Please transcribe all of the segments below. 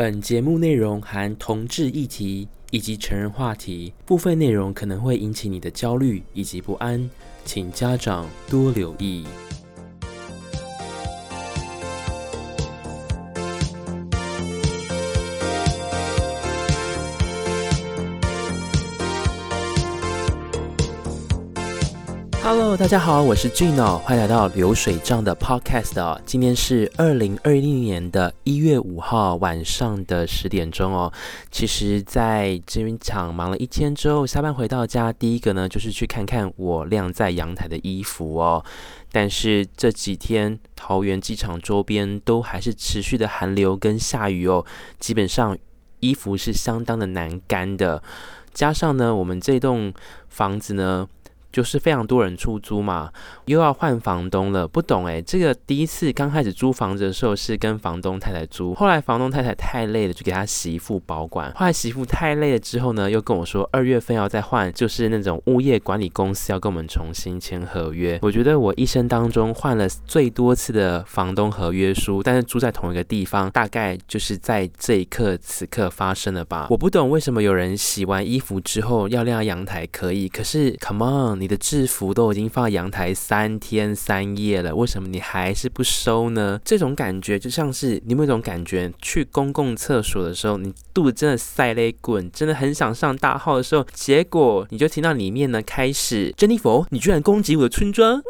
本节目内容含同志议题以及成人话题，部分内容可能会引起你的焦虑以及不安，请家长多留意。大家好，我是 Gino，欢迎来到流水账的 Podcast 哦。今天是二零二一年的一月五号晚上的十点钟哦。其实，在这边场忙了一天之后，下班回到家，第一个呢就是去看看我晾在阳台的衣服哦。但是这几天桃园机场周边都还是持续的寒流跟下雨哦，基本上衣服是相当的难干的。加上呢，我们这栋房子呢。就是非常多人出租嘛，又要换房东了，不懂诶，这个第一次刚开始租房子的时候是跟房东太太租，后来房东太太太累了，就给他媳妇保管。后来媳妇太累了之后呢，又跟我说二月份要再换，就是那种物业管理公司要跟我们重新签合约。我觉得我一生当中换了最多次的房东合约书，但是住在同一个地方，大概就是在这一刻此刻发生了吧。我不懂为什么有人洗完衣服之后要晾阳台可以，可是 come on。你的制服都已经放在阳台三天三夜了，为什么你还是不收呢？这种感觉就像是你有没有一种感觉，去公共厕所的时候，你肚子真的塞了一滚，真的很想上大号的时候，结果你就听到里面呢开始，珍妮佛，你居然攻击我的村庄！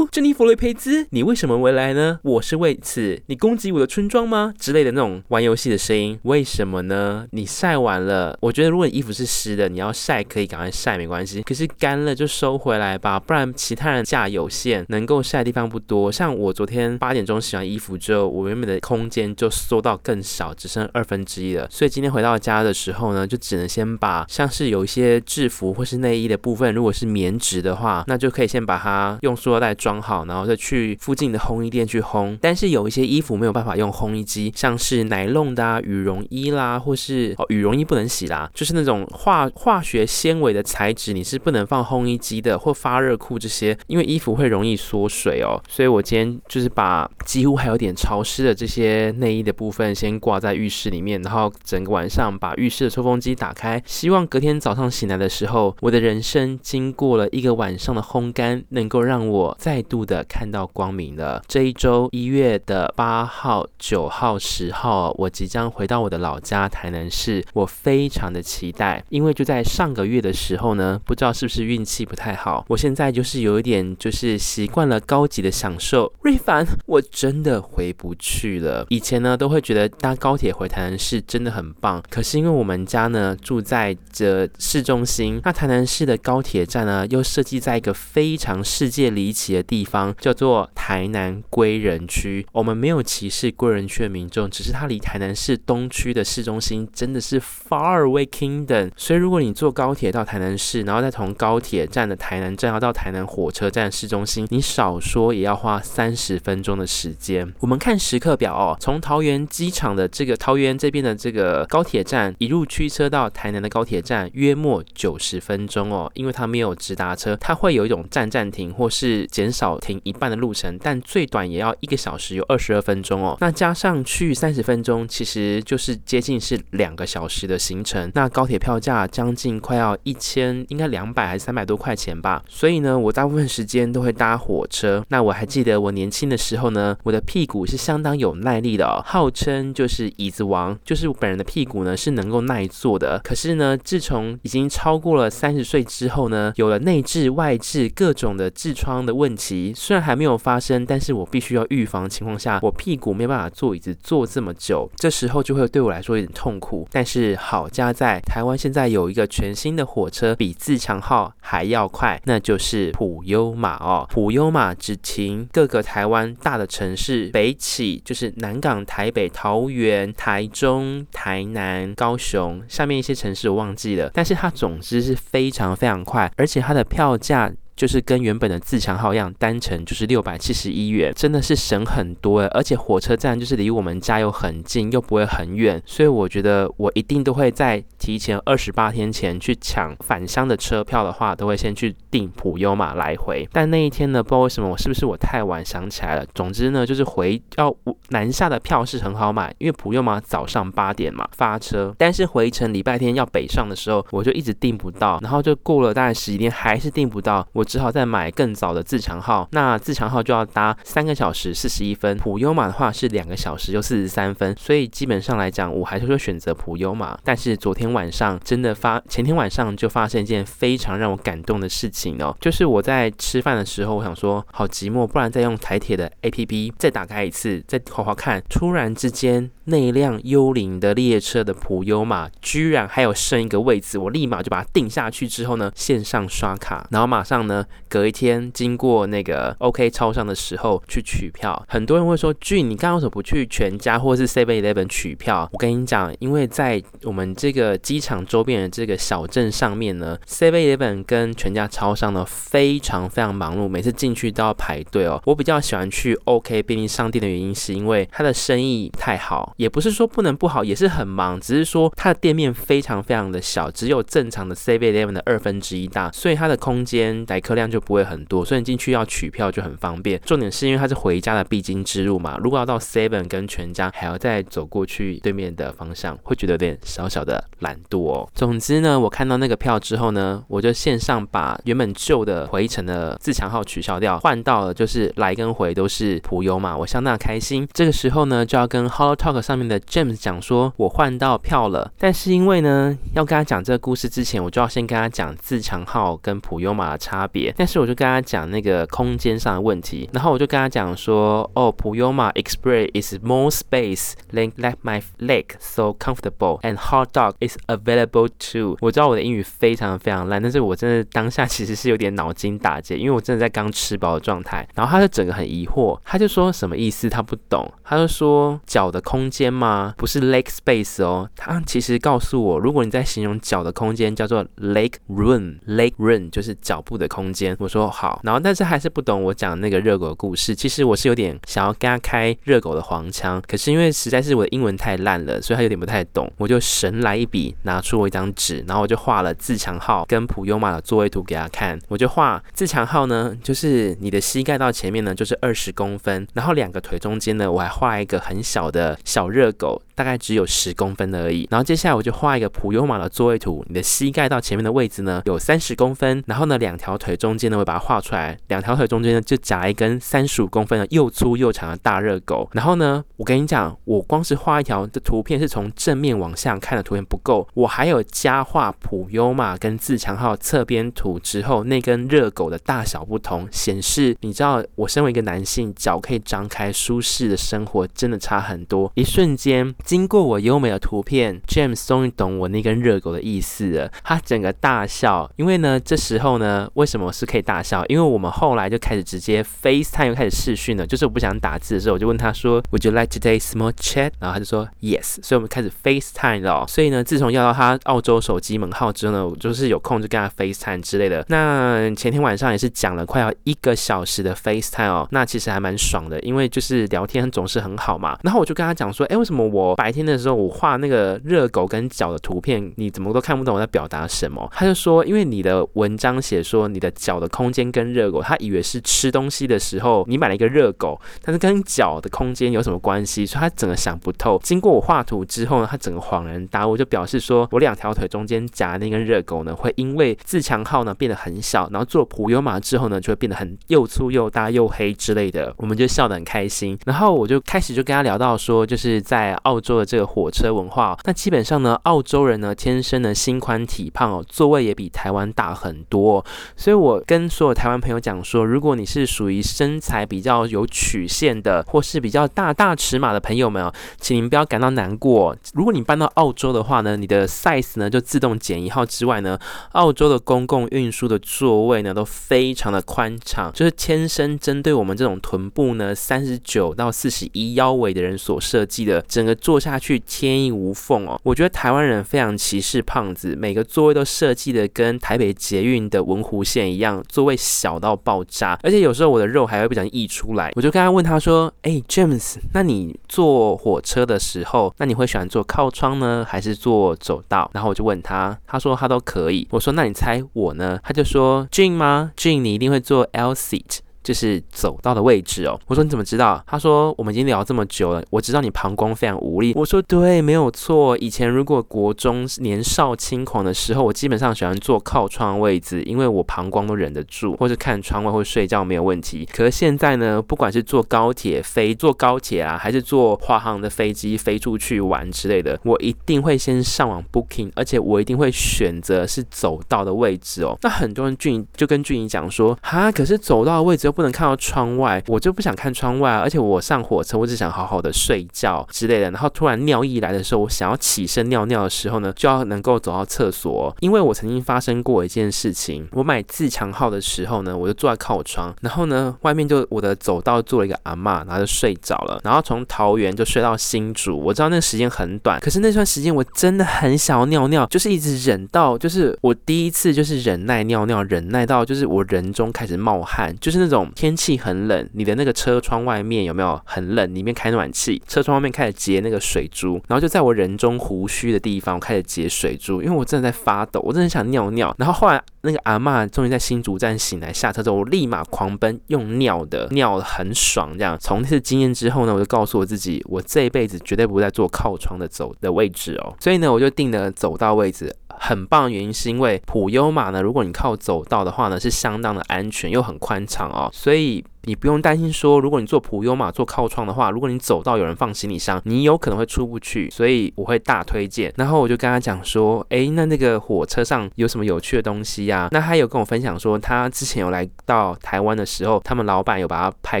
珍妮佛雷培兹，你为什么回来呢？我是为此，你攻击我的村庄吗？之类的那种玩游戏的声音，为什么呢？你晒完了，我觉得如果你衣服是湿的，你要晒可以赶快晒没关系，可是干了就收。回来吧，不然其他人价有限，能够晒的地方不多。像我昨天八点钟洗完衣服之后，我原本的空间就缩到更少，只剩二分之一了。所以今天回到家的时候呢，就只能先把像是有一些制服或是内衣的部分，如果是棉质的话，那就可以先把它用塑料袋装好，然后再去附近的烘衣店去烘。但是有一些衣服没有办法用烘衣机，像是奶弄的啊、羽绒衣啦，或是哦羽绒衣不能洗啦，就是那种化化学纤维的材质，你是不能放烘衣机的。或发热裤这些，因为衣服会容易缩水哦，所以我今天就是把几乎还有点潮湿的这些内衣的部分先挂在浴室里面，然后整个晚上把浴室的抽风机打开，希望隔天早上醒来的时候，我的人生经过了一个晚上的烘干，能够让我再度的看到光明了。这一周一月的八号、九号、十号，我即将回到我的老家台南市，我非常的期待，因为就在上个月的时候呢，不知道是不是运气不太好。我现在就是有一点，就是习惯了高级的享受。瑞凡，我真的回不去了。以前呢，都会觉得搭高铁回台南市真的很棒。可是因为我们家呢住在这市中心，那台南市的高铁站呢又设计在一个非常世界离奇的地方，叫做台南归仁区。我们没有歧视归仁区的民众，只是它离台南市东区的市中心真的是 far away kingdom。所以如果你坐高铁到台南市，然后再从高铁站的台南站要到台南火车站市中心，你少说也要花三十分钟的时间。我们看时刻表哦，从桃园机场的这个桃园这边的这个高铁站一路驱车到台南的高铁站，约莫九十分钟哦。因为它没有直达车，它会有一种站站停或是减很少停一半的路程，但最短也要一个小时，有二十二分钟哦。那加上去三十分钟，其实就是接近是两个小时的行程。那高铁票价将近快要一千，应该两百还是三百多块钱吧。所以呢，我大部分时间都会搭火车。那我还记得我年轻的时候呢，我的屁股是相当有耐力的，号称就是椅子王，就是我本人的屁股呢是能够耐坐的。可是呢，自从已经超过了三十岁之后呢，有了内痔外痔各种的痔疮的问题，虽然还没有发生，但是我必须要预防情况下，我屁股没有办法坐椅子坐这么久，这时候就会对我来说有点痛苦。但是好家在台湾现在有一个全新的火车，比自强号还要快。那就是普悠玛哦，普悠玛只停各个台湾大的城市，北起就是南港、台北、桃园、台中、台南、高雄，下面一些城市我忘记了，但是它总之是非常非常快，而且它的票价。就是跟原本的自强号一样，单程就是六百七十一元，真的是省很多诶，而且火车站就是离我们家又很近，又不会很远，所以我觉得我一定都会在提前二十八天前去抢返乡的车票的话，都会先去订普悠玛来回。但那一天呢，不知道为什么我是不是我太晚想起来了。总之呢，就是回要南下的票是很好买，因为普悠玛早上八点嘛发车，但是回程礼拜天要北上的时候，我就一直订不到，然后就过了大概十几天还是订不到，我只好再买更早的自强号。那自强号就要搭三个小时四十一分，普悠玛的话是两个小时就四十三分，所以基本上来讲，我还是会选择普悠玛。但是昨天晚上真的发，前天晚上就发生一件非常让我感动的事情哦，就是我在吃饭的时候，我想说好寂寞，不然再用台铁的 APP 再打开一次，再滑滑看，突然之间那一辆幽灵的列车的普悠玛居然还有剩一个位置，我立马就把它定下去之后呢，线上刷卡，然后马上呢隔一天经过那个 OK 超商的时候去取票。很多人会说，俊，你刚刚为什么不去全家或是 Seven Eleven 取票？我跟你讲，因为在我们这个机场周边的这个小镇上面呢，Seven Eleven 跟全家超商呢非常非常忙碌，每次进去都要排队哦。我比较喜欢去 OK 便利商店的原因是因为它的生意太好，也不是说不能不好，也是很忙，只是说它的店面非常非常的小，只有正常的 Seven Eleven 的二分之一大，所以它的空间来客量就不会很多，所以你进去要取票就很方便。重点是因为它是回家的必经之路嘛，如果要到 Seven 跟全家还要再走过去对面的方向，会觉得有点小小的懒惰哦。总之呢，我看到那个票之后呢，我就线上把原本旧的回程的自强号取消掉，换到了就是来跟回都是普悠玛，我相当开心。这个时候呢，就要跟 HelloTalk 上面的 James 讲说，我换到票了。但是因为呢，要跟他讲这个故事之前，我就要先跟他讲自强号跟普悠玛的差别。但是我就跟他讲那个空间上的问题，然后我就跟他讲说，哦，普悠玛 Express is more space than let my leg so comfortable and hot dog is available to。我知道我的英语非常非常烂，但是我真的当下其实是有点脑筋打结，因为我真的在刚吃饱的状态。然后他就整个很疑惑，他就说什么意思？他不懂。他就说脚的空间吗？不是 leg space 哦。他其实告诉我，如果你在形容脚的空间叫做 leg room，leg room 就是脚部的空间。我说好，然后但是还是不懂我讲那个热狗的故事。其实我是有点想要跟他开热狗的黄腔，可是因为实在是我的英文太烂了，所以他有点不太懂。我就神来一笔，拿出我一张纸，然后我就画了自强号跟普悠玛的座位图给他看。我就画自强号呢，就是你的膝盖到前面呢就是二十公分，然后两个腿中间呢我还画一个很小的小热狗。大概只有十公分而已，然后接下来我就画一个普悠玛的座位图，你的膝盖到前面的位置呢有三十公分，然后呢两条腿中间呢我把它画出来，两条腿中间呢就夹一根三十五公分的又粗又长的大热狗，然后呢我跟你讲，我光是画一条的图片是从正面往下看的图片不够，我还有加画普优嘛跟自强号侧边图之后那根热狗的大小不同，显示你知道我身为一个男性脚可以张开舒适的生活真的差很多，一瞬间。经过我优美的图片，James 终于懂我那根热狗的意思了。他整个大笑，因为呢，这时候呢，为什么是可以大笑？因为我们后来就开始直接 FaceTime 又开始视讯了。就是我不想打字的时候，我就问他说，Would you like today small chat？然后他就说 Yes。所以我们开始 FaceTime 了。所以呢，自从要到他澳洲手机门号之后呢，我就是有空就跟他 FaceTime 之类的。那前天晚上也是讲了快要一个小时的 FaceTime 哦，那其实还蛮爽的，因为就是聊天总是很好嘛。然后我就跟他讲说，哎，为什么我？白天的时候，我画那个热狗跟脚的图片，你怎么都看不懂我在表达什么？他就说，因为你的文章写说你的脚的空间跟热狗，他以为是吃东西的时候你买了一个热狗，但是跟脚的空间有什么关系？所以他整个想不透。经过我画图之后呢，他整个恍然大悟，就表示是说我两条腿中间夹那根热狗呢，会因为自强号呢变得很小，然后做普悠玛之后呢，就会变得很又粗又大又黑之类的。我们就笑得很开心，然后我就开始就跟他聊到说，就是在澳洲。的这个火车文化，那基本上呢，澳洲人呢天生的心宽体胖哦，座位也比台湾大很多，所以我跟所有台湾朋友讲说，如果你是属于身材比较有曲线的，或是比较大大尺码的朋友们哦，请您不要感到难过。如果你搬到澳洲的话呢，你的 size 呢就自动减一号之外呢，澳洲的公共运输的座位呢都非常的宽敞，就是天生针对我们这种臀部呢三十九到四十一腰围的人所设计的整个。坐下去天衣无缝哦，我觉得台湾人非常歧视胖子，每个座位都设计的跟台北捷运的文湖线一样，座位小到爆炸，而且有时候我的肉还会不小心溢出来。我就刚刚问他说：“哎、欸，James，那你坐火车的时候，那你会喜欢坐靠窗呢，还是坐我走到，然后我就问他，他说他都可以。我说那你猜我呢？他就说 Gin 吗？Gin 你一定会做 L seat。就是走道的位置哦。我说你怎么知道？他说我们已经聊这么久了，我知道你膀胱非常无力。我说对，没有错。以前如果国中年少轻狂的时候，我基本上喜欢坐靠窗位置，因为我膀胱都忍得住，或者看窗外或睡觉没有问题。可是现在呢，不管是坐高铁飞，坐高铁啊，还是坐华航的飞机飞出去玩之类的，我一定会先上网 booking，而且我一定会选择是走道的位置哦。那很多人俊就跟俊怡讲说，哈，可是走道的位置不能看到窗外，我就不想看窗外！而且我上火车，我只想好好的睡觉之类的。然后突然尿意来的时候，我想要起身尿尿的时候呢，就要能够走到厕所。因为我曾经发生过一件事情，我买自强号的时候呢，我就坐在靠窗，然后呢，外面就我的走道坐了一个阿嬷，然后就睡着了。然后从桃园就睡到新竹，我知道那时间很短，可是那段时间我真的很想要尿尿，就是一直忍到，就是我第一次就是忍耐尿尿，忍耐到就是我人中开始冒汗，就是那种天气。很冷，你的那个车窗外面有没有很冷？里面开暖气，车窗外面开始结那个水珠，然后就在我人中胡须的地方，我开始结水珠，因为我真的在发抖，我真的想尿尿。然后后来那个阿嬷终于在新竹站醒来，下车之后，我立马狂奔，用尿的尿很爽。这样从那次经验之后呢，我就告诉我自己，我这一辈子绝对不会再坐靠窗的走的位置哦。所以呢，我就定了走道位置。很棒的原因是因为普悠玛呢，如果你靠走道的话呢，是相当的安全又很宽敞哦，所以。你不用担心说，如果你坐普悠玛坐靠窗的话，如果你走到有人放行李箱，你有可能会出不去，所以我会大推荐。然后我就跟他讲说，诶，那那个火车上有什么有趣的东西呀？那他有跟我分享说，他之前有来到台湾的时候，他们老板有把他派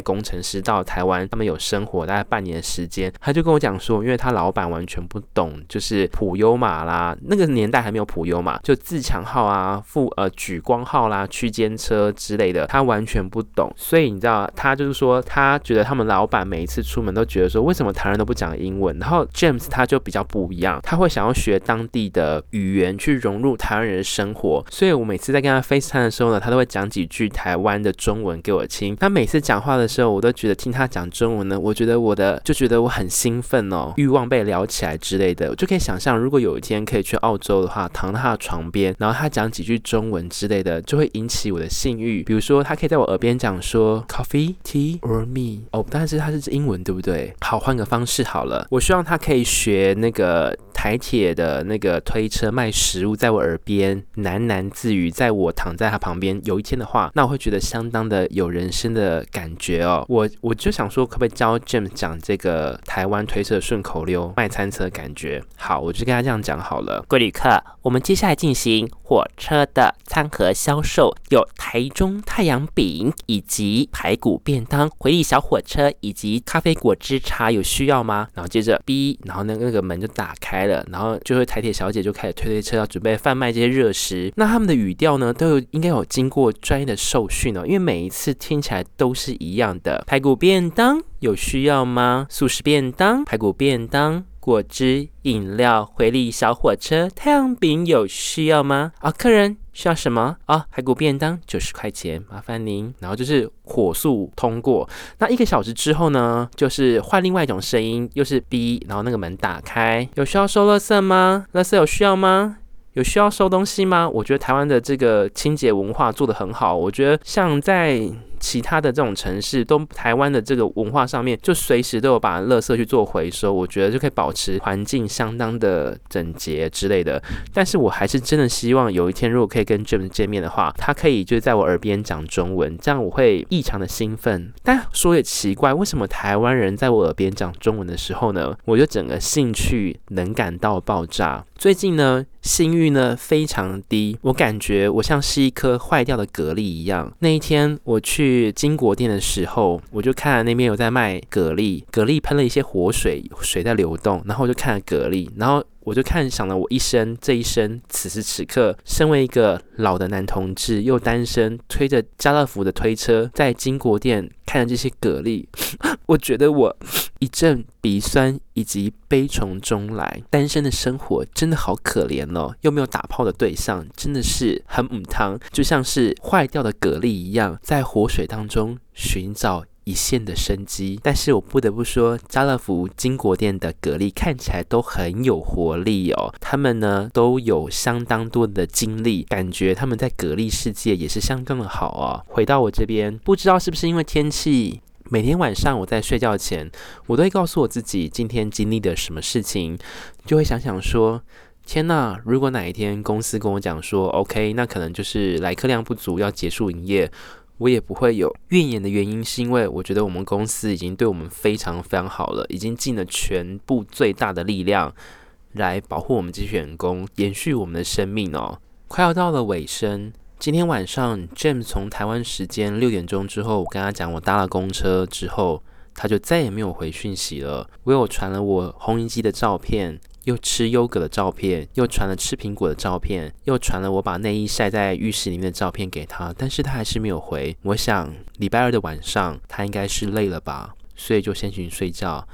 工程师到台湾，他们有生活大概半年时间。他就跟我讲说，因为他老板完全不懂，就是普悠玛啦，那个年代还没有普悠玛，就自强号啊、富呃莒光号啦、区间车之类的，他完全不懂，所以你知道。他就是说，他觉得他们老板每一次出门都觉得说，为什么台湾人都不讲英文？然后 James 他就比较不一样，他会想要学当地的语言去融入台湾人的生活。所以我每次在跟他 FaceTime 的时候呢，他都会讲几句台湾的中文给我听。他每次讲话的时候，我都觉得听他讲中文呢，我觉得我的就觉得我很兴奋哦，欲望被撩起来之类的。我就可以想象，如果有一天可以去澳洲的话，躺在他的床边，然后他讲几句中文之类的，就会引起我的性欲。比如说，他可以在我耳边讲说 fiti or me？哦，但是它是英文，对不对？好，换个方式好了。我希望他可以学那个台铁的那个推车卖食物，在我耳边喃喃自语，在我躺在他旁边。有一天的话，那我会觉得相当的有人生的感觉哦。我我就想说，可不可以教 James 讲这个台湾推车顺口溜卖餐车的感觉？好，我就跟他这样讲好了。各位旅客，我们接下来进行火车的餐盒销售，有台中太阳饼以及排骨便当、回忆小火车以及咖啡果汁茶，有需要吗？然后接着 B，然后那那个门就打开然后就会台铁小姐就开始推推车，要准备贩卖这些热食。那他们的语调呢，都有应该有经过专业的受训哦，因为每一次听起来都是一样的。排骨便当有需要吗？素食便当、排骨便当。果汁、饮料、回力小火车、太阳饼有需要吗？啊，客人需要什么？啊，排骨便当九十块钱，麻烦您。然后就是火速通过。那一个小时之后呢，就是换另外一种声音，又是 B，然后那个门打开，有需要收垃圾吗？垃圾有需要吗？有需要收东西吗？我觉得台湾的这个清洁文化做得很好，我觉得像在。其他的这种城市都台湾的这个文化上面，就随时都有把垃圾去做回收，我觉得就可以保持环境相当的整洁之类的。但是我还是真的希望有一天如果可以跟 James 见面的话，他可以就在我耳边讲中文，这样我会异常的兴奋。但说也奇怪，为什么台湾人在我耳边讲中文的时候呢，我就整个兴趣能感到爆炸。最近呢，性欲呢非常低，我感觉我像是一颗坏掉的蛤蜊一样。那一天我去。去金国店的时候，我就看那边有在卖蛤蜊，蛤蜊喷了一些活水，水在流动，然后我就看了蛤蜊，然后我就看想了我一生，这一生此时此刻，身为一个老的男同志，又单身，推着家乐福的推车，在金国店看着这些蛤蜊，我觉得我一阵鼻酸以及悲从中来，单身的生活真的好可怜哦，又没有打炮的对象，真的是很母汤，就像是坏掉的蛤蜊一样，在活水当中寻找一线的生机。但是我不得不说，家乐福、金国店的蛤蜊看起来都很有活力哦。他们呢都有相当多的精力，感觉他们在蛤蜊世界也是相当的好啊。回到我这边，不知道是不是因为天气。每天晚上我在睡觉前，我都会告诉我自己今天经历的什么事情，就会想想说：天呐，如果哪一天公司跟我讲说 OK，那可能就是来客量不足要结束营业，我也不会有怨言的原因，是因为我觉得我们公司已经对我们非常非常好了，已经尽了全部最大的力量来保护我们这些员工，延续我们的生命哦。快要到了尾声。今天晚上，James 从台湾时间六点钟之后，我跟他讲我搭了公车之后，他就再也没有回讯息了。我有传了我红衣机的照片，又吃优格的照片，又传了吃苹果的照片，又传了我把内衣晒在浴室里面的照片给他，但是他还是没有回。我想礼拜二的晚上，他应该是累了吧，所以就先去睡觉。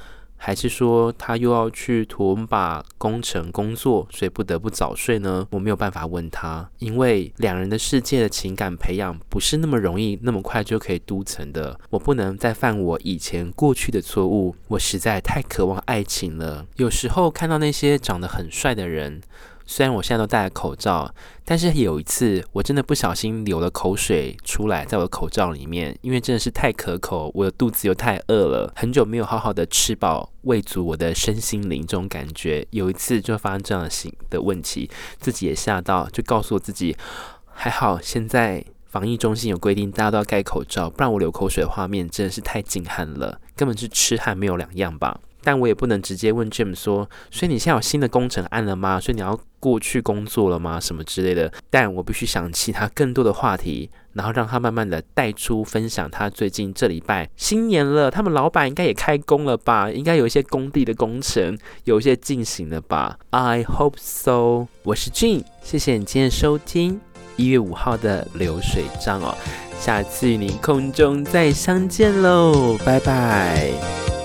还是说他又要去图文把工程工作，所以不得不早睡呢？我没有办法问他，因为两人的世界的情感培养不是那么容易，那么快就可以都成的。我不能再犯我以前过去的错误，我实在太渴望爱情了。有时候看到那些长得很帅的人。虽然我现在都戴了口罩，但是有一次我真的不小心流了口水出来，在我的口罩里面，因为真的是太可口，我的肚子又太饿了，很久没有好好的吃饱，喂足我的身心灵，这种感觉，有一次就发生这样的行的问题，自己也吓到，就告诉我自己，还好现在防疫中心有规定，大家都要盖口罩，不然我流口水的画面真的是太惊撼了，根本是痴汉没有两样吧。但我也不能直接问 Jim 说，所以你现在有新的工程案了吗？所以你要过去工作了吗？什么之类的。但我必须想其他更多的话题，然后让他慢慢的带出分享他最近这礼拜新年了，他们老板应该也开工了吧？应该有一些工地的工程有一些进行了吧？I hope so。我是 Jim，谢谢你今天收听一月五号的流水账哦，下次与你空中再相见喽，拜拜。